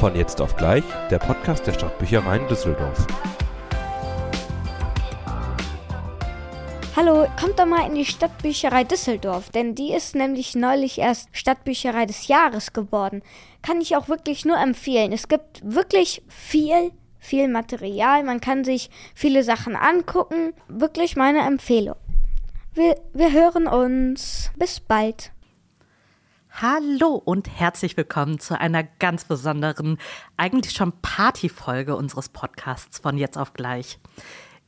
Von jetzt auf gleich, der Podcast der Stadtbüchereien Düsseldorf. Hallo, kommt doch mal in die Stadtbücherei Düsseldorf, denn die ist nämlich neulich erst Stadtbücherei des Jahres geworden. Kann ich auch wirklich nur empfehlen. Es gibt wirklich viel, viel Material. Man kann sich viele Sachen angucken. Wirklich meine Empfehlung. Wir, wir hören uns. Bis bald. Hallo und herzlich willkommen zu einer ganz besonderen, eigentlich schon Partyfolge unseres Podcasts von jetzt auf gleich.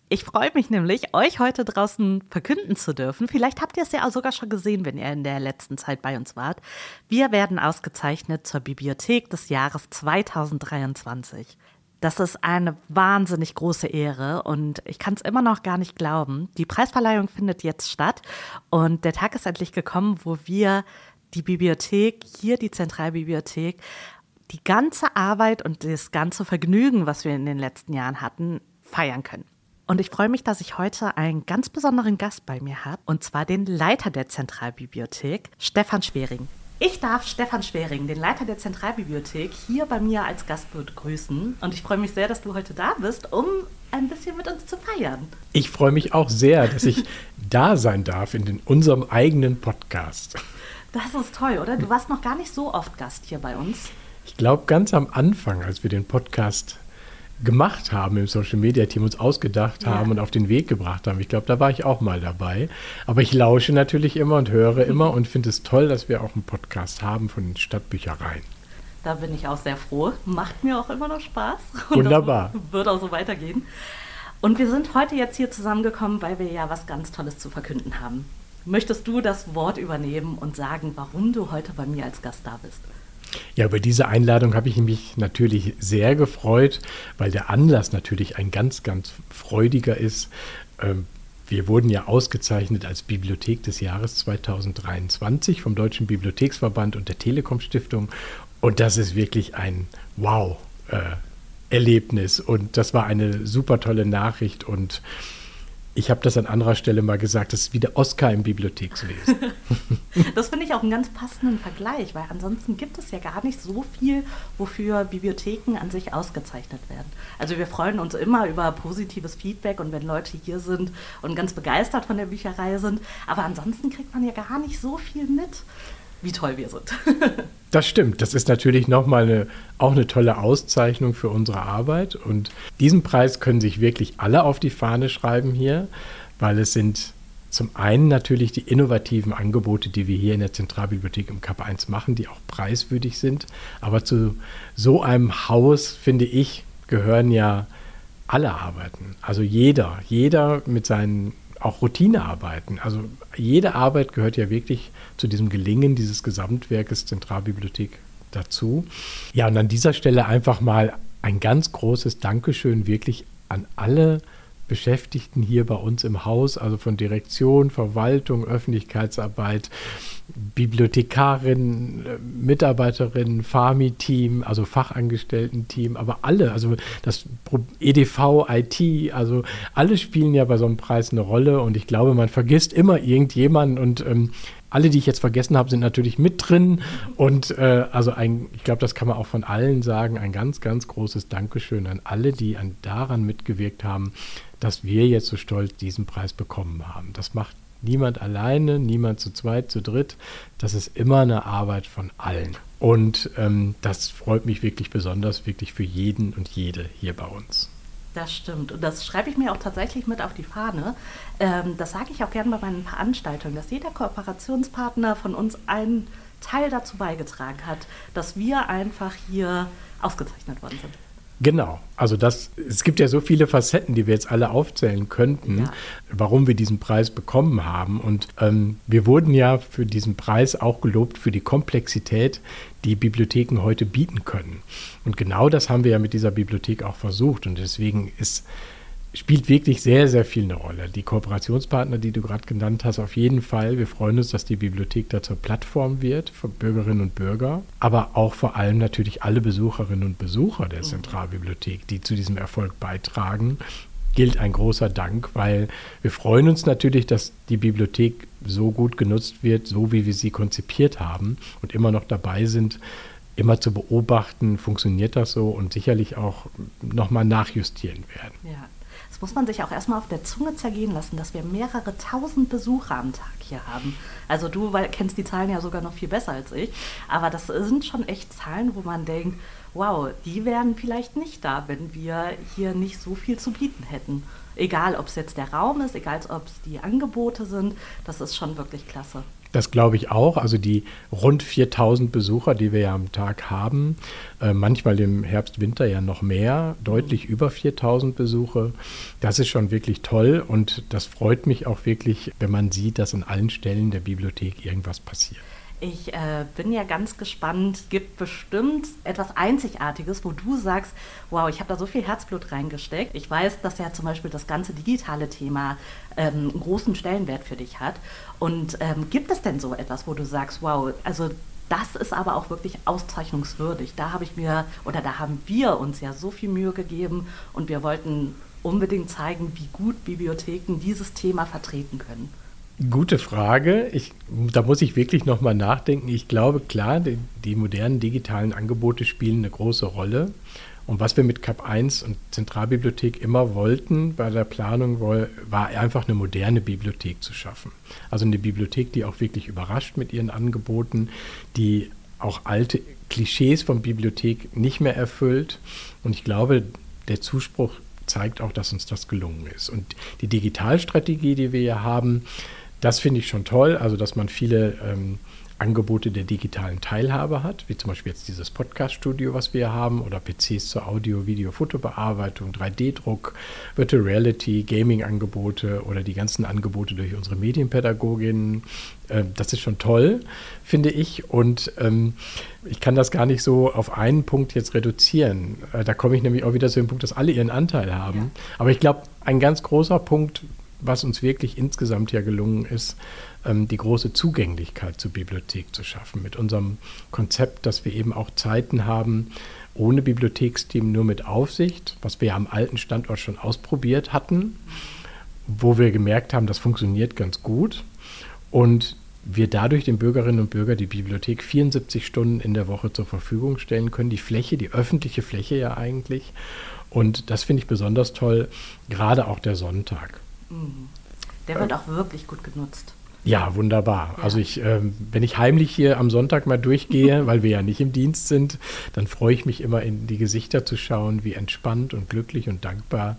Ich freue mich nämlich, euch heute draußen verkünden zu dürfen. Vielleicht habt ihr es ja auch sogar schon gesehen, wenn ihr in der letzten Zeit bei uns wart. Wir werden ausgezeichnet zur Bibliothek des Jahres 2023. Das ist eine wahnsinnig große Ehre und ich kann es immer noch gar nicht glauben. Die Preisverleihung findet jetzt statt und der Tag ist endlich gekommen, wo wir die Bibliothek, hier die Zentralbibliothek, die ganze Arbeit und das ganze Vergnügen, was wir in den letzten Jahren hatten, feiern können. Und ich freue mich, dass ich heute einen ganz besonderen Gast bei mir habe, und zwar den Leiter der Zentralbibliothek, Stefan Schwering. Ich darf Stefan Schwering, den Leiter der Zentralbibliothek, hier bei mir als Gast begrüßen. Und ich freue mich sehr, dass du heute da bist, um ein bisschen mit uns zu feiern. Ich freue mich auch sehr, dass ich da sein darf in den, unserem eigenen Podcast. Das ist toll, oder? Du warst noch gar nicht so oft Gast hier bei uns. Ich glaube, ganz am Anfang, als wir den Podcast gemacht haben im Social Media Team, uns ausgedacht haben und auf den Weg gebracht haben. Ich glaube, da war ich auch mal dabei. Aber ich lausche natürlich immer und höre immer und finde es toll, dass wir auch einen Podcast haben von den Stadtbüchereien. Da bin ich auch sehr froh. Macht mir auch immer noch Spaß. Wunderbar. wird auch so weitergehen. Und wir sind heute jetzt hier zusammengekommen, weil wir ja was ganz Tolles zu verkünden haben. Möchtest du das Wort übernehmen und sagen, warum du heute bei mir als Gast da bist? Ja, über diese Einladung habe ich mich natürlich sehr gefreut, weil der Anlass natürlich ein ganz, ganz freudiger ist. Ähm, wir wurden ja ausgezeichnet als Bibliothek des Jahres 2023 vom Deutschen Bibliotheksverband und der Telekom Stiftung. Und das ist wirklich ein Wow-Erlebnis. Und das war eine super tolle Nachricht. Und ich habe das an anderer Stelle mal gesagt, das ist wie der Oscar im Bibliothekswesen. das finde ich auch einen ganz passenden Vergleich, weil ansonsten gibt es ja gar nicht so viel, wofür Bibliotheken an sich ausgezeichnet werden. Also wir freuen uns immer über positives Feedback und wenn Leute hier sind und ganz begeistert von der Bücherei sind, aber ansonsten kriegt man ja gar nicht so viel mit wie toll wir sind. das stimmt. Das ist natürlich nochmal eine, auch eine tolle Auszeichnung für unsere Arbeit. Und diesen Preis können sich wirklich alle auf die Fahne schreiben hier, weil es sind zum einen natürlich die innovativen Angebote, die wir hier in der Zentralbibliothek im Kap 1 machen, die auch preiswürdig sind. Aber zu so einem Haus, finde ich, gehören ja alle Arbeiten. Also jeder, jeder mit seinen auch Routinearbeiten. Also jede Arbeit gehört ja wirklich zu diesem Gelingen dieses Gesamtwerkes Zentralbibliothek dazu. Ja, und an dieser Stelle einfach mal ein ganz großes Dankeschön wirklich an alle Beschäftigten hier bei uns im Haus, also von Direktion, Verwaltung, Öffentlichkeitsarbeit, Bibliothekarin, Mitarbeiterin, Farmi-Team, also Fachangestellten-Team, aber alle, also das EDV, IT, also alle spielen ja bei so einem Preis eine Rolle und ich glaube, man vergisst immer irgendjemanden und ähm, alle, die ich jetzt vergessen habe, sind natürlich mit drin. Und äh, also ein, ich glaube, das kann man auch von allen sagen, ein ganz, ganz großes Dankeschön an alle, die an, daran mitgewirkt haben, dass wir jetzt so stolz diesen Preis bekommen haben. Das macht niemand alleine, niemand zu zweit, zu dritt. Das ist immer eine Arbeit von allen. Und ähm, das freut mich wirklich besonders, wirklich für jeden und jede hier bei uns. Das stimmt. Und das schreibe ich mir auch tatsächlich mit auf die Fahne. Ähm, das sage ich auch gerne bei meinen Veranstaltungen, dass jeder Kooperationspartner von uns einen Teil dazu beigetragen hat, dass wir einfach hier ausgezeichnet worden sind. Genau, also das, es gibt ja so viele Facetten, die wir jetzt alle aufzählen könnten, ja. warum wir diesen Preis bekommen haben. Und ähm, wir wurden ja für diesen Preis auch gelobt für die Komplexität, die Bibliotheken heute bieten können. Und genau das haben wir ja mit dieser Bibliothek auch versucht. Und deswegen ist spielt wirklich sehr, sehr viel eine Rolle. Die Kooperationspartner, die du gerade genannt hast, auf jeden Fall. Wir freuen uns, dass die Bibliothek da zur Plattform wird für Bürgerinnen und Bürger, aber auch vor allem natürlich alle Besucherinnen und Besucher der Zentralbibliothek, die zu diesem Erfolg beitragen. Gilt ein großer Dank, weil wir freuen uns natürlich, dass die Bibliothek so gut genutzt wird, so wie wir sie konzipiert haben und immer noch dabei sind, immer zu beobachten, funktioniert das so und sicherlich auch nochmal nachjustieren werden. Ja. Muss man sich auch erstmal auf der Zunge zergehen lassen, dass wir mehrere tausend Besucher am Tag hier haben. Also du weil, kennst die Zahlen ja sogar noch viel besser als ich, aber das sind schon echt Zahlen, wo man denkt, wow, die wären vielleicht nicht da, wenn wir hier nicht so viel zu bieten hätten. Egal, ob es jetzt der Raum ist, egal, ob es die Angebote sind, das ist schon wirklich klasse. Das glaube ich auch. Also die rund 4000 Besucher, die wir ja am Tag haben, äh, manchmal im Herbst, Winter ja noch mehr, deutlich über 4000 Besuche. Das ist schon wirklich toll und das freut mich auch wirklich, wenn man sieht, dass an allen Stellen der Bibliothek irgendwas passiert. Ich äh, bin ja ganz gespannt. Es gibt bestimmt etwas Einzigartiges, wo du sagst, wow, ich habe da so viel Herzblut reingesteckt. Ich weiß, dass ja zum Beispiel das ganze digitale Thema ähm, einen großen Stellenwert für dich hat. Und ähm, gibt es denn so etwas, wo du sagst, wow, also das ist aber auch wirklich auszeichnungswürdig. Da habe ich mir oder da haben wir uns ja so viel Mühe gegeben und wir wollten unbedingt zeigen, wie gut Bibliotheken dieses Thema vertreten können. Gute Frage. Ich, da muss ich wirklich nochmal nachdenken. Ich glaube, klar, die, die, modernen digitalen Angebote spielen eine große Rolle. Und was wir mit CAP 1 und Zentralbibliothek immer wollten bei der Planung, war einfach eine moderne Bibliothek zu schaffen. Also eine Bibliothek, die auch wirklich überrascht mit ihren Angeboten, die auch alte Klischees von Bibliothek nicht mehr erfüllt. Und ich glaube, der Zuspruch zeigt auch, dass uns das gelungen ist. Und die Digitalstrategie, die wir hier haben, das finde ich schon toll, also dass man viele ähm, Angebote der digitalen Teilhabe hat, wie zum Beispiel jetzt dieses Podcast-Studio, was wir haben, oder PCs zur Audio-, Video-, Fotobearbeitung, 3D-Druck, Virtual Reality, Gaming-Angebote oder die ganzen Angebote durch unsere Medienpädagoginnen. Ähm, das ist schon toll, finde ich. Und ähm, ich kann das gar nicht so auf einen Punkt jetzt reduzieren. Äh, da komme ich nämlich auch wieder zu dem Punkt, dass alle ihren Anteil haben. Ja. Aber ich glaube, ein ganz großer Punkt, was uns wirklich insgesamt ja gelungen ist, ähm, die große Zugänglichkeit zur Bibliothek zu schaffen. Mit unserem Konzept, dass wir eben auch Zeiten haben, ohne Bibliotheksteam, nur mit Aufsicht, was wir ja am alten Standort schon ausprobiert hatten, wo wir gemerkt haben, das funktioniert ganz gut. Und wir dadurch den Bürgerinnen und Bürgern die Bibliothek 74 Stunden in der Woche zur Verfügung stellen können. Die Fläche, die öffentliche Fläche ja eigentlich. Und das finde ich besonders toll, gerade auch der Sonntag. Der wird auch wirklich gut genutzt. Ja, wunderbar. Ja. Also ich, ähm, wenn ich heimlich hier am Sonntag mal durchgehe, weil wir ja nicht im Dienst sind, dann freue ich mich immer in die Gesichter zu schauen, wie entspannt und glücklich und dankbar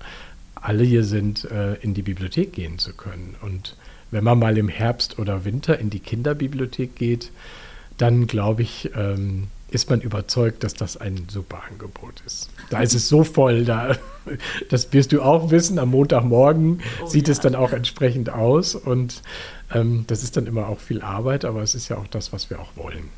alle hier sind, äh, in die Bibliothek gehen zu können. Und wenn man mal im Herbst oder Winter in die Kinderbibliothek geht, dann glaube ich, ähm, ist man überzeugt, dass das ein super Angebot ist. Da ist es so voll, da, das wirst du auch wissen, am Montagmorgen oh, sieht ja. es dann auch entsprechend aus und ähm, das ist dann immer auch viel Arbeit, aber es ist ja auch das, was wir auch wollen.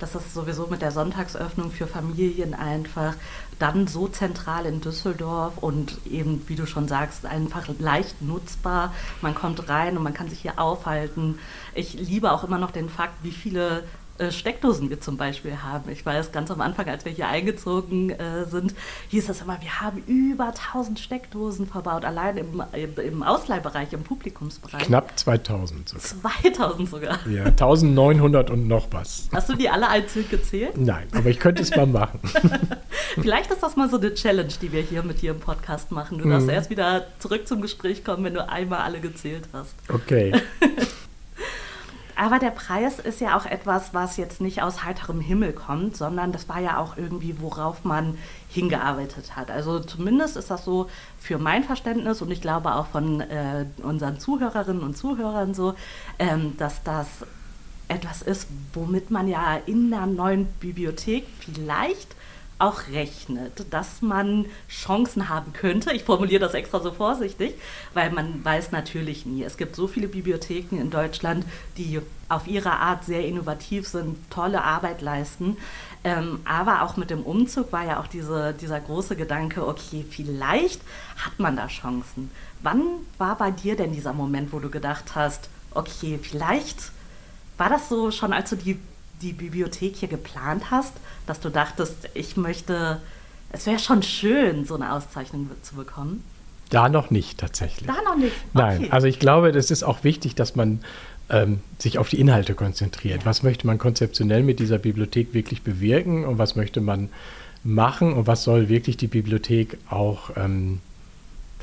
Das ist sowieso mit der Sonntagsöffnung für Familien einfach dann so zentral in Düsseldorf und eben, wie du schon sagst, einfach leicht nutzbar. Man kommt rein und man kann sich hier aufhalten. Ich liebe auch immer noch den Fakt, wie viele Steckdosen wir zum Beispiel haben. Ich weiß, ganz am Anfang, als wir hier eingezogen äh, sind, hieß es immer, wir haben über 1000 Steckdosen verbaut, allein im, im Ausleihbereich, im Publikumsbereich. Knapp 2000 sogar. 2000 sogar. Ja, 1900 und noch was. Hast du die alle einzeln gezählt? Nein, aber ich könnte es mal machen. Vielleicht ist das mal so eine Challenge, die wir hier mit dir im Podcast machen. Du mhm. darfst erst wieder zurück zum Gespräch kommen, wenn du einmal alle gezählt hast. Okay. Aber der Preis ist ja auch etwas, was jetzt nicht aus heiterem Himmel kommt, sondern das war ja auch irgendwie, worauf man hingearbeitet hat. Also zumindest ist das so für mein Verständnis und ich glaube auch von äh, unseren Zuhörerinnen und Zuhörern so, ähm, dass das etwas ist, womit man ja in einer neuen Bibliothek vielleicht auch rechnet, dass man Chancen haben könnte. Ich formuliere das extra so vorsichtig, weil man weiß natürlich nie. Es gibt so viele Bibliotheken in Deutschland, die auf ihre Art sehr innovativ sind, tolle Arbeit leisten. Ähm, aber auch mit dem Umzug war ja auch diese, dieser große Gedanke, okay, vielleicht hat man da Chancen. Wann war bei dir denn dieser Moment, wo du gedacht hast, okay, vielleicht war das so schon, als du die die Bibliothek hier geplant hast, dass du dachtest, ich möchte, es wäre schon schön, so eine Auszeichnung zu bekommen? Da noch nicht tatsächlich. Da noch nicht. Okay. Nein, also ich glaube, das ist auch wichtig, dass man ähm, sich auf die Inhalte konzentriert. Ja. Was möchte man konzeptionell mit dieser Bibliothek wirklich bewirken und was möchte man machen und was soll wirklich die Bibliothek auch ähm,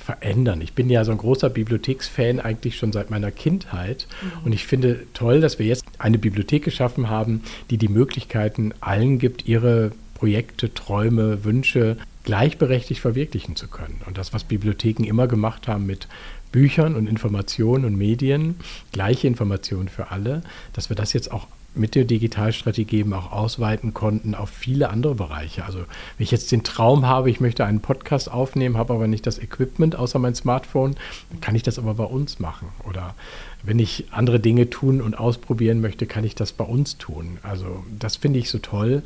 verändern. Ich bin ja so ein großer Bibliotheksfan eigentlich schon seit meiner Kindheit mhm. und ich finde toll, dass wir jetzt eine Bibliothek geschaffen haben, die die Möglichkeiten allen gibt, ihre Projekte, Träume, Wünsche gleichberechtigt verwirklichen zu können. Und das, was Bibliotheken immer gemacht haben mit Büchern und Informationen und Medien, gleiche Informationen für alle, dass wir das jetzt auch mit der Digitalstrategie eben auch ausweiten konnten auf viele andere Bereiche. Also wenn ich jetzt den Traum habe, ich möchte einen Podcast aufnehmen, habe aber nicht das Equipment außer mein Smartphone, kann ich das aber bei uns machen. Oder wenn ich andere Dinge tun und ausprobieren möchte, kann ich das bei uns tun. Also das finde ich so toll.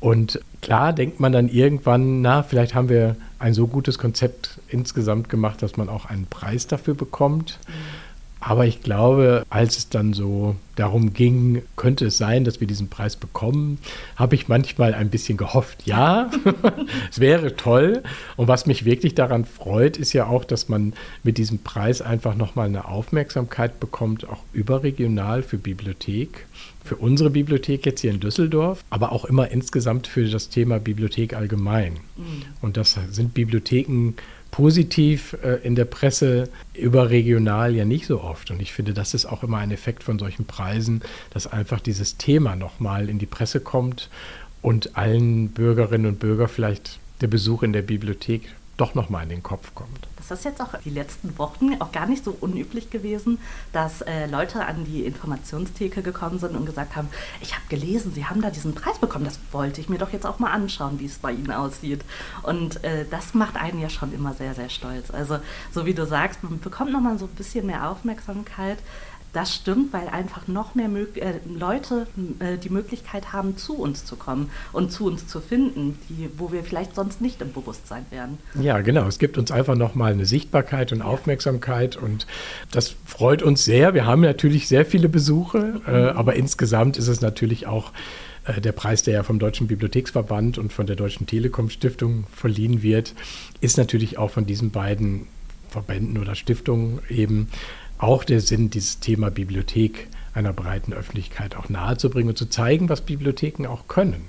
Und klar denkt man dann irgendwann, na, vielleicht haben wir ein so gutes Konzept insgesamt gemacht, dass man auch einen Preis dafür bekommt. Mhm. Aber ich glaube, als es dann so darum ging, könnte es sein, dass wir diesen Preis bekommen, habe ich manchmal ein bisschen gehofft, ja, es wäre toll. Und was mich wirklich daran freut, ist ja auch, dass man mit diesem Preis einfach nochmal eine Aufmerksamkeit bekommt, auch überregional für Bibliothek, für unsere Bibliothek jetzt hier in Düsseldorf, aber auch immer insgesamt für das Thema Bibliothek allgemein. Mhm. Und das sind Bibliotheken, positiv äh, in der Presse überregional ja nicht so oft. Und ich finde, das ist auch immer ein Effekt von solchen Preisen, dass einfach dieses Thema nochmal in die Presse kommt und allen Bürgerinnen und Bürgern vielleicht der Besuch in der Bibliothek doch nochmal in den Kopf kommt. Das ist jetzt auch die letzten Wochen auch gar nicht so unüblich gewesen, dass äh, Leute an die Informationstheke gekommen sind und gesagt haben, ich habe gelesen, Sie haben da diesen Preis bekommen, das wollte ich mir doch jetzt auch mal anschauen, wie es bei Ihnen aussieht. Und äh, das macht einen ja schon immer sehr, sehr stolz. Also so wie du sagst, man bekommt nochmal so ein bisschen mehr Aufmerksamkeit. Das stimmt, weil einfach noch mehr äh, Leute äh, die Möglichkeit haben, zu uns zu kommen und zu uns zu finden, die, wo wir vielleicht sonst nicht im Bewusstsein wären. Ja, genau. Es gibt uns einfach nochmal eine Sichtbarkeit und ja. Aufmerksamkeit und das freut uns sehr. Wir haben natürlich sehr viele Besuche, äh, mhm. äh, aber insgesamt ist es natürlich auch äh, der Preis, der ja vom Deutschen Bibliotheksverband und von der Deutschen Telekom Stiftung verliehen wird, ist natürlich auch von diesen beiden Verbänden oder Stiftungen eben auch der Sinn, dieses Thema Bibliothek einer breiten Öffentlichkeit auch nahezubringen und zu zeigen, was Bibliotheken auch können.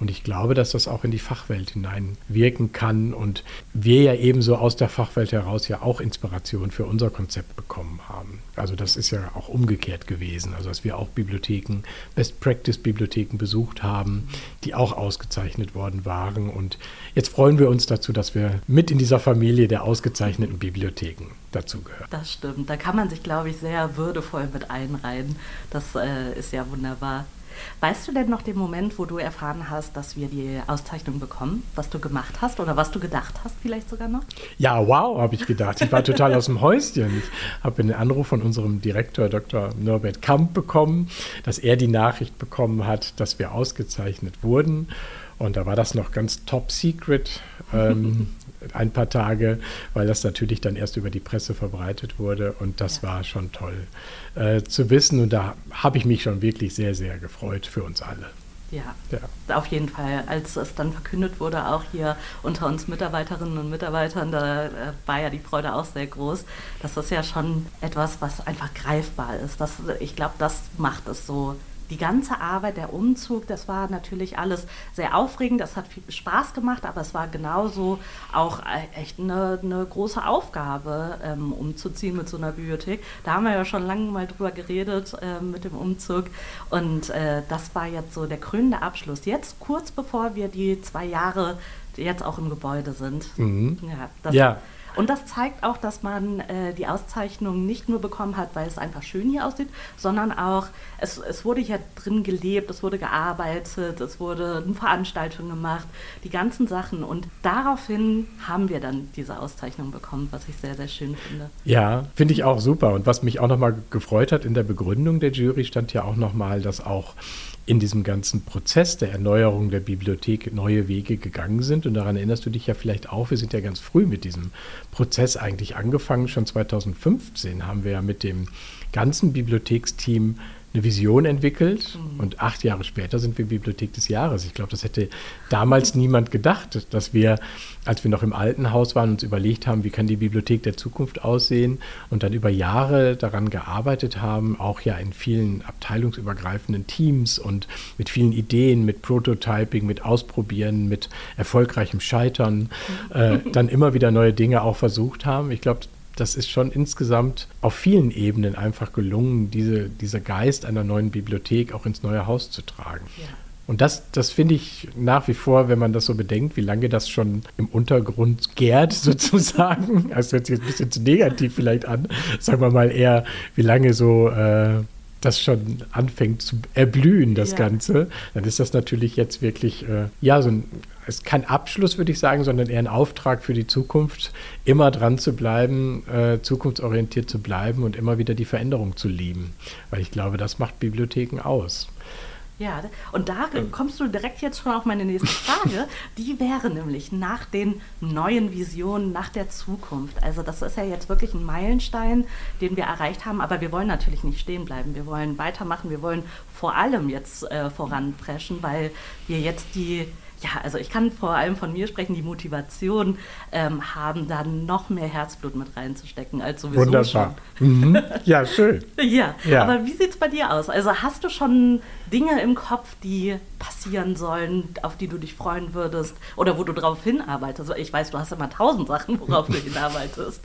Und ich glaube, dass das auch in die Fachwelt hineinwirken kann und wir ja ebenso aus der Fachwelt heraus ja auch Inspiration für unser Konzept bekommen haben. Also das ist ja auch umgekehrt gewesen, also dass wir auch Bibliotheken, Best-Practice-Bibliotheken besucht haben, die auch ausgezeichnet worden waren. Und jetzt freuen wir uns dazu, dass wir mit in dieser Familie der ausgezeichneten Bibliotheken dazugehören. Das stimmt, da kann man sich, glaube ich, sehr würdevoll mit einreihen. Das äh, ist ja wunderbar. Weißt du denn noch den Moment, wo du erfahren hast, dass wir die Auszeichnung bekommen, was du gemacht hast oder was du gedacht hast vielleicht sogar noch? Ja, wow, habe ich gedacht. Ich war total aus dem Häuschen. Ich habe einen Anruf von unserem Direktor Dr. Norbert Kamp bekommen, dass er die Nachricht bekommen hat, dass wir ausgezeichnet wurden. Und da war das noch ganz top secret. Ähm, ein paar Tage, weil das natürlich dann erst über die Presse verbreitet wurde und das ja. war schon toll äh, zu wissen und da habe ich mich schon wirklich sehr, sehr gefreut für uns alle. Ja, ja, auf jeden Fall. Als es dann verkündet wurde, auch hier unter uns Mitarbeiterinnen und Mitarbeitern, da äh, war ja die Freude auch sehr groß. Das ist ja schon etwas, was einfach greifbar ist. Das, ich glaube, das macht es so die ganze Arbeit, der Umzug, das war natürlich alles sehr aufregend, das hat viel Spaß gemacht, aber es war genauso auch äh, echt eine, eine große Aufgabe, ähm, umzuziehen mit so einer Bibliothek. Da haben wir ja schon lange mal drüber geredet äh, mit dem Umzug und äh, das war jetzt so der krönende Abschluss. Jetzt kurz bevor wir die zwei Jahre jetzt auch im Gebäude sind. Mhm. Ja, das, ja. Und das zeigt auch, dass man äh, die Auszeichnung nicht nur bekommen hat, weil es einfach schön hier aussieht, sondern auch, es, es wurde hier drin gelebt, es wurde gearbeitet, es wurde eine Veranstaltung gemacht, die ganzen Sachen. Und daraufhin haben wir dann diese Auszeichnung bekommen, was ich sehr, sehr schön finde. Ja, finde ich auch super. Und was mich auch nochmal gefreut hat in der Begründung der Jury, stand ja auch nochmal, dass auch in diesem ganzen Prozess der Erneuerung der Bibliothek neue Wege gegangen sind. Und daran erinnerst du dich ja vielleicht auch, wir sind ja ganz früh mit diesem Prozess eigentlich angefangen. Schon 2015 haben wir ja mit dem ganzen Bibliotheksteam eine Vision entwickelt mhm. und acht Jahre später sind wir Bibliothek des Jahres. Ich glaube, das hätte damals niemand gedacht, dass wir, als wir noch im alten Haus waren, uns überlegt haben, wie kann die Bibliothek der Zukunft aussehen und dann über Jahre daran gearbeitet haben, auch ja in vielen abteilungsübergreifenden Teams und mit vielen Ideen, mit Prototyping, mit Ausprobieren, mit erfolgreichem Scheitern, äh, dann immer wieder neue Dinge auch versucht haben. Ich glaube, das ist schon insgesamt auf vielen Ebenen einfach gelungen, diese, dieser Geist einer neuen Bibliothek auch ins neue Haus zu tragen. Ja. Und das, das finde ich nach wie vor, wenn man das so bedenkt, wie lange das schon im Untergrund gärt, sozusagen. Das hört sich jetzt ein bisschen zu negativ vielleicht an. Sagen wir mal eher, wie lange so äh, das schon anfängt zu erblühen, das ja. Ganze, dann ist das natürlich jetzt wirklich, äh, ja, so ein, ist kein Abschluss, würde ich sagen, sondern eher ein Auftrag für die Zukunft, immer dran zu bleiben, äh, zukunftsorientiert zu bleiben und immer wieder die Veränderung zu lieben. Weil ich glaube, das macht Bibliotheken aus. Ja, und da kommst du direkt jetzt schon auf meine nächste Frage. Die wäre nämlich nach den neuen Visionen, nach der Zukunft. Also das ist ja jetzt wirklich ein Meilenstein, den wir erreicht haben, aber wir wollen natürlich nicht stehen bleiben. Wir wollen weitermachen, wir wollen vor allem jetzt äh, voranpreschen, weil wir jetzt die ja, also ich kann vor allem von mir sprechen, die Motivation ähm, haben, da noch mehr Herzblut mit reinzustecken als sowieso Wunderbar. Mhm. Ja, schön. ja. ja, aber wie sieht es bei dir aus? Also hast du schon Dinge im Kopf, die passieren sollen, auf die du dich freuen würdest oder wo du darauf hinarbeitest? Ich weiß, du hast immer tausend Sachen, worauf du hinarbeitest.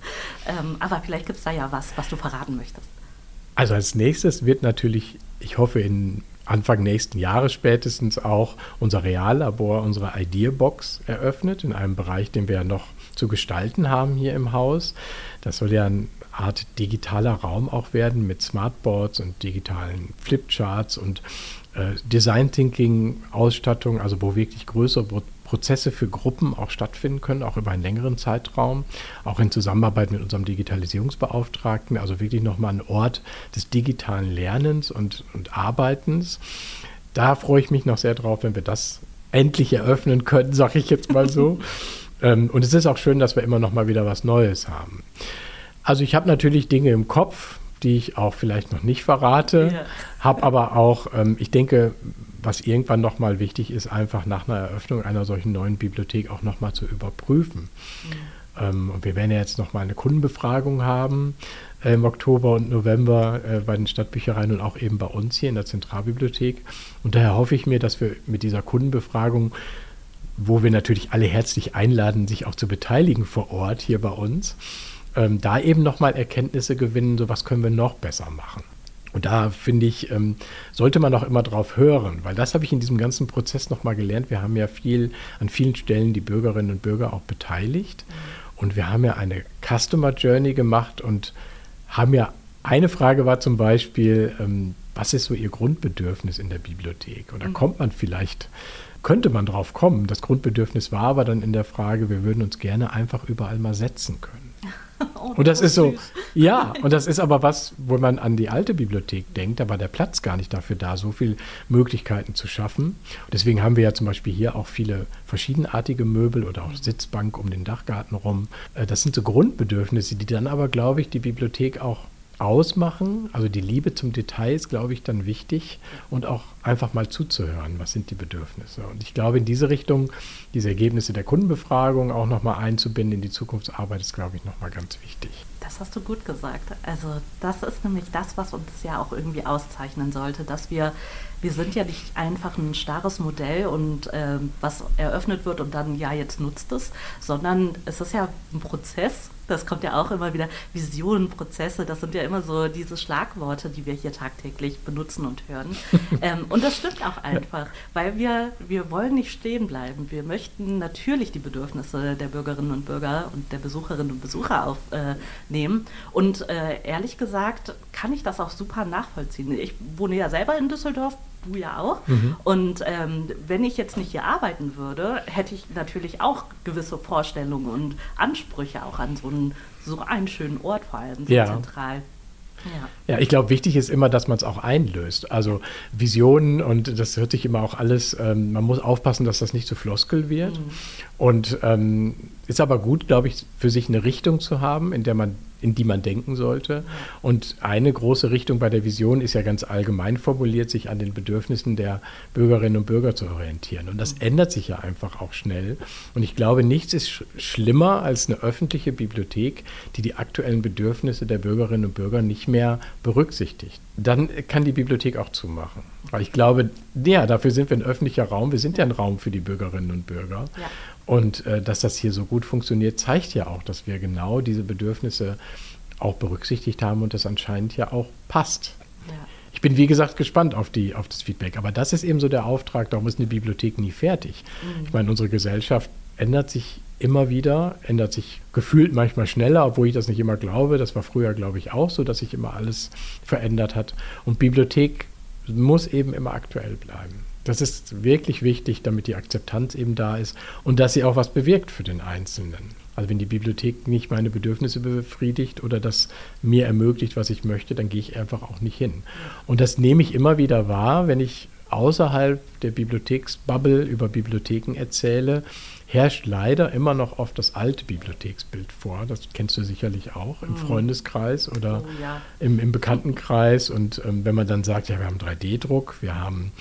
Ähm, aber vielleicht gibt es da ja was, was du verraten möchtest. Also als nächstes wird natürlich, ich hoffe, in Anfang nächsten Jahres spätestens auch unser Reallabor, unsere Ideabox eröffnet, in einem Bereich, den wir ja noch zu gestalten haben hier im Haus. Das soll ja eine Art digitaler Raum auch werden mit Smartboards und digitalen Flipcharts und äh, Design Thinking Ausstattung, also wo wirklich größere Prozesse für Gruppen auch stattfinden können, auch über einen längeren Zeitraum, auch in Zusammenarbeit mit unserem Digitalisierungsbeauftragten, also wirklich nochmal ein Ort des digitalen Lernens und, und Arbeitens. Da freue ich mich noch sehr drauf, wenn wir das endlich eröffnen können, sage ich jetzt mal so. Ähm, und es ist auch schön, dass wir immer noch mal wieder was Neues haben. Also ich habe natürlich Dinge im Kopf, die ich auch vielleicht noch nicht verrate, ja. habe aber auch, ähm, ich denke, was irgendwann nochmal wichtig ist, einfach nach einer Eröffnung einer solchen neuen Bibliothek auch nochmal zu überprüfen. Mhm. Ähm, und wir werden ja jetzt nochmal eine Kundenbefragung haben äh, im Oktober und November äh, bei den Stadtbüchereien und auch eben bei uns hier in der Zentralbibliothek. Und daher hoffe ich mir, dass wir mit dieser Kundenbefragung wo wir natürlich alle herzlich einladen, sich auch zu beteiligen vor Ort hier bei uns, ähm, da eben nochmal Erkenntnisse gewinnen, so was können wir noch besser machen. Und da finde ich, ähm, sollte man auch immer drauf hören, weil das habe ich in diesem ganzen Prozess nochmal gelernt. Wir haben ja viel, an vielen Stellen die Bürgerinnen und Bürger auch beteiligt. Und wir haben ja eine Customer Journey gemacht und haben ja, eine Frage war zum Beispiel, ähm, was ist so Ihr Grundbedürfnis in der Bibliothek? Und da mhm. kommt man vielleicht, könnte man drauf kommen. Das Grundbedürfnis war aber dann in der Frage, wir würden uns gerne einfach überall mal setzen können. Oh, und das ist so, ja, und das ist aber was, wo man an die alte Bibliothek denkt, da war der Platz gar nicht dafür da, so viele Möglichkeiten zu schaffen. Und deswegen haben wir ja zum Beispiel hier auch viele verschiedenartige Möbel oder auch Sitzbank um den Dachgarten rum. Äh, das sind so Grundbedürfnisse, die dann aber, glaube ich, die Bibliothek auch ausmachen. Also die Liebe zum Detail ist, glaube ich, dann wichtig und auch einfach mal zuzuhören, was sind die Bedürfnisse. Und ich glaube, in diese Richtung, diese Ergebnisse der Kundenbefragung auch nochmal einzubinden in die Zukunftsarbeit, ist, glaube ich, nochmal ganz wichtig. Das hast du gut gesagt. Also das ist nämlich das, was uns ja auch irgendwie auszeichnen sollte, dass wir, wir sind ja nicht einfach ein starres Modell und äh, was eröffnet wird und dann, ja, jetzt nutzt es, sondern es ist ja ein Prozess das kommt ja auch immer wieder, Visionen, Prozesse, das sind ja immer so diese Schlagworte, die wir hier tagtäglich benutzen und hören. ähm, und das stimmt auch einfach, weil wir, wir wollen nicht stehen bleiben. Wir möchten natürlich die Bedürfnisse der Bürgerinnen und Bürger und der Besucherinnen und Besucher aufnehmen. Äh, und äh, ehrlich gesagt kann ich das auch super nachvollziehen. Ich wohne ja selber in Düsseldorf, du ja auch. Mhm. Und ähm, wenn ich jetzt nicht hier arbeiten würde, hätte ich natürlich auch gewisse Vorstellungen und Ansprüche auch an so einen, so einen schönen Ort, vor allem so ja. zentral. Ja. ja, ich glaube, wichtig ist immer, dass man es auch einlöst. Also Visionen und das hört sich immer auch alles, ähm, man muss aufpassen, dass das nicht zu Floskel wird. Mhm. Und ähm, ist aber gut, glaube ich, für sich eine Richtung zu haben, in der man in die man denken sollte. Und eine große Richtung bei der Vision ist ja ganz allgemein formuliert, sich an den Bedürfnissen der Bürgerinnen und Bürger zu orientieren. Und das ändert sich ja einfach auch schnell. Und ich glaube, nichts ist sch schlimmer als eine öffentliche Bibliothek, die die aktuellen Bedürfnisse der Bürgerinnen und Bürger nicht mehr berücksichtigt. Dann kann die Bibliothek auch zumachen. Weil ich glaube, ja, dafür sind wir ein öffentlicher Raum. Wir sind ja ein Raum für die Bürgerinnen und Bürger. Ja. Und äh, dass das hier so gut funktioniert, zeigt ja auch, dass wir genau diese Bedürfnisse auch berücksichtigt haben und das anscheinend ja auch passt. Ja. Ich bin, wie gesagt, gespannt auf, die, auf das Feedback. Aber das ist eben so der Auftrag, darum ist eine Bibliothek nie fertig. Mhm. Ich meine, unsere Gesellschaft ändert sich immer wieder, ändert sich gefühlt manchmal schneller, obwohl ich das nicht immer glaube. Das war früher, glaube ich, auch so, dass sich immer alles verändert hat. Und Bibliothek muss eben immer aktuell bleiben. Das ist wirklich wichtig, damit die Akzeptanz eben da ist und dass sie auch was bewirkt für den Einzelnen. Also wenn die Bibliothek nicht meine Bedürfnisse befriedigt oder das mir ermöglicht, was ich möchte, dann gehe ich einfach auch nicht hin. Und das nehme ich immer wieder wahr, wenn ich außerhalb der Bibliotheksbubble über Bibliotheken erzähle, herrscht leider immer noch oft das alte Bibliotheksbild vor. Das kennst du sicherlich auch im mhm. Freundeskreis oder oh, ja. im, im, Bekanntenkreis. Und ähm, wenn man dann sagt, ja, wir haben 3D-Druck, wir haben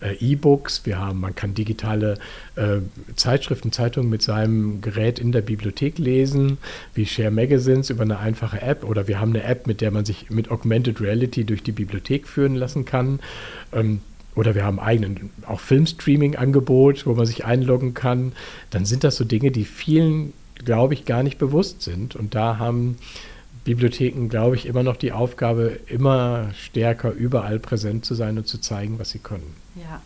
äh, E-Books, wir haben, man kann digitale äh, Zeitschriften, Zeitungen mit seinem Gerät in der Bibliothek lesen, wie Share Magazines über eine einfache App oder wir haben eine App, mit der man sich mit Augmented Reality durch die Bibliothek führen lassen kann. Ähm, oder wir haben eigenen auch Filmstreaming-Angebot, wo man sich einloggen kann, dann sind das so Dinge, die vielen, glaube ich, gar nicht bewusst sind. Und da haben Bibliotheken, glaube ich, immer noch die Aufgabe, immer stärker überall präsent zu sein und zu zeigen, was sie können. Ja.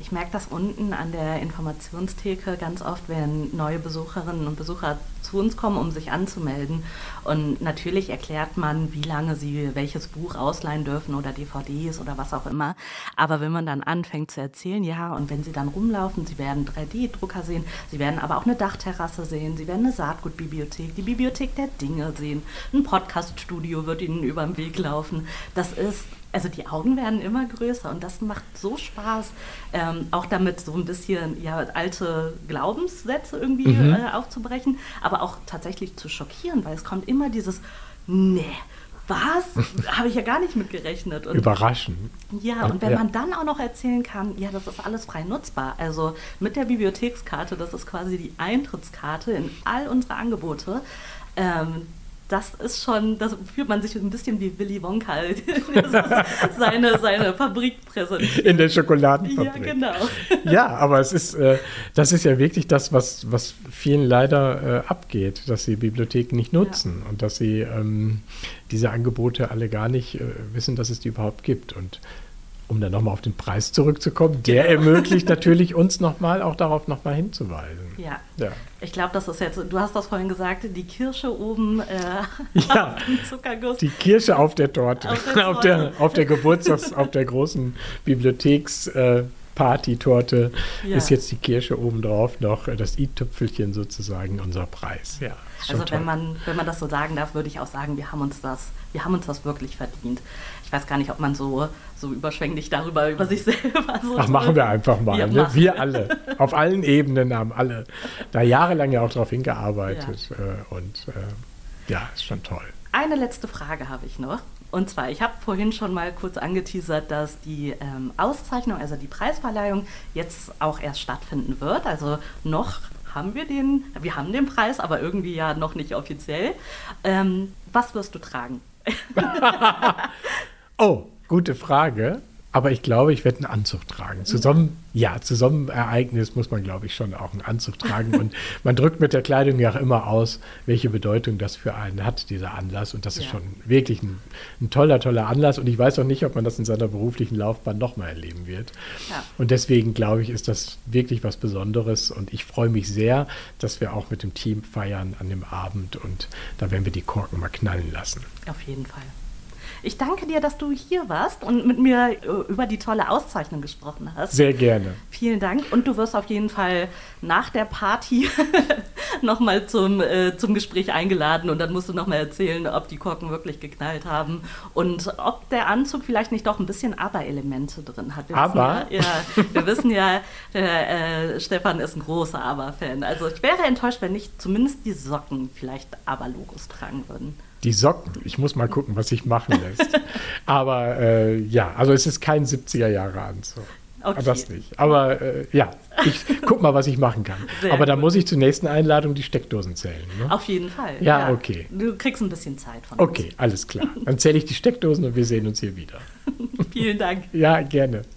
Ich merke das unten an der Informationstheke ganz oft, wenn neue Besucherinnen und Besucher zu uns kommen, um sich anzumelden. Und natürlich erklärt man, wie lange sie welches Buch ausleihen dürfen oder DVDs oder was auch immer. Aber wenn man dann anfängt zu erzählen, ja, und wenn sie dann rumlaufen, sie werden 3D-Drucker sehen, sie werden aber auch eine Dachterrasse sehen, sie werden eine Saatgutbibliothek, die Bibliothek der Dinge sehen, ein Podcaststudio wird ihnen über den Weg laufen. Das ist also die Augen werden immer größer und das macht so Spaß, ähm, auch damit so ein bisschen ja, alte Glaubenssätze irgendwie mhm. äh, aufzubrechen, aber auch tatsächlich zu schockieren, weil es kommt immer dieses, nee, was? Habe ich ja gar nicht mit gerechnet. Und, Überraschen. Ja, und wenn ja. man dann auch noch erzählen kann, ja, das ist alles frei nutzbar. Also mit der Bibliothekskarte, das ist quasi die Eintrittskarte in all unsere Angebote. Ähm, das ist schon, das fühlt man sich ein bisschen wie Willy Wonka, seine, seine Fabrik präsentiert. In der Schokoladenfabrik. Ja, genau. Ja, aber es ist, äh, das ist ja wirklich das, was, was vielen leider äh, abgeht, dass sie Bibliotheken nicht nutzen ja. und dass sie ähm, diese Angebote alle gar nicht äh, wissen, dass es die überhaupt gibt. Und um dann nochmal auf den Preis zurückzukommen, der ermöglicht natürlich uns nochmal auch darauf nochmal hinzuweisen. Ja. ja. Ich glaube, das ist jetzt, du hast das vorhin gesagt, die Kirsche oben äh, ja, Zuckerguss. Die Kirsche auf der Torte. Auf der, auf der, auf der Geburtstags-, auf der großen Bibliotheks- äh, Party-Torte ja. ist jetzt die Kirsche obendrauf noch, äh, das i-Tüpfelchen sozusagen, unser Preis. Ja, also wenn man, wenn man das so sagen darf, würde ich auch sagen, wir haben uns das, wir haben uns das wirklich verdient. Ich weiß gar nicht, ob man so, so überschwänglich darüber über sich selber so. Ach, machen wir einfach mal. Wir, ne? wir alle. Auf allen Ebenen haben alle da jahrelang ja auch darauf hingearbeitet. Ja. Äh, und äh, ja, ist schon toll. Eine letzte Frage habe ich noch. Und zwar, ich habe vorhin schon mal kurz angeteasert, dass die ähm, Auszeichnung, also die Preisverleihung, jetzt auch erst stattfinden wird. Also noch haben wir den, wir haben den Preis, aber irgendwie ja noch nicht offiziell. Ähm, was wirst du tragen? oh, gute Frage. Aber ich glaube, ich werde einen Anzug tragen. Zusammen, ja, zu so einem Ereignis muss man, glaube ich, schon auch einen Anzug tragen. Und man drückt mit der Kleidung ja auch immer aus, welche Bedeutung das für einen hat, dieser Anlass. Und das ja. ist schon wirklich ein, ein, toller, toller Anlass. Und ich weiß auch nicht, ob man das in seiner beruflichen Laufbahn nochmal erleben wird. Ja. Und deswegen, glaube ich, ist das wirklich was Besonderes. Und ich freue mich sehr, dass wir auch mit dem Team feiern an dem Abend. Und da werden wir die Korken mal knallen lassen. Auf jeden Fall. Ich danke dir, dass du hier warst und mit mir äh, über die tolle Auszeichnung gesprochen hast. Sehr gerne. Vielen Dank. Und du wirst auf jeden Fall nach der Party nochmal zum, äh, zum Gespräch eingeladen und dann musst du nochmal erzählen, ob die Korken wirklich geknallt haben und ob der Anzug vielleicht nicht doch ein bisschen Aber-Elemente drin hat. Wir Aber? Ja, ja, wir wissen ja, äh, äh, Stefan ist ein großer Aber-Fan. Also ich wäre enttäuscht, wenn nicht zumindest die Socken vielleicht Aber-Logos tragen würden. Die Socken, ich muss mal gucken, was sich machen lässt. Aber äh, ja, also es ist kein 70er Jahre Anzug. Okay. Das nicht. Aber äh, ja, ich guck mal, was ich machen kann. Sehr Aber da muss ich zur nächsten Einladung die Steckdosen zählen. Ne? Auf jeden Fall. Ja, ja, okay. Du kriegst ein bisschen Zeit von uns. Okay, alles klar. Dann zähle ich die Steckdosen und wir sehen uns hier wieder. Vielen Dank. Ja, gerne.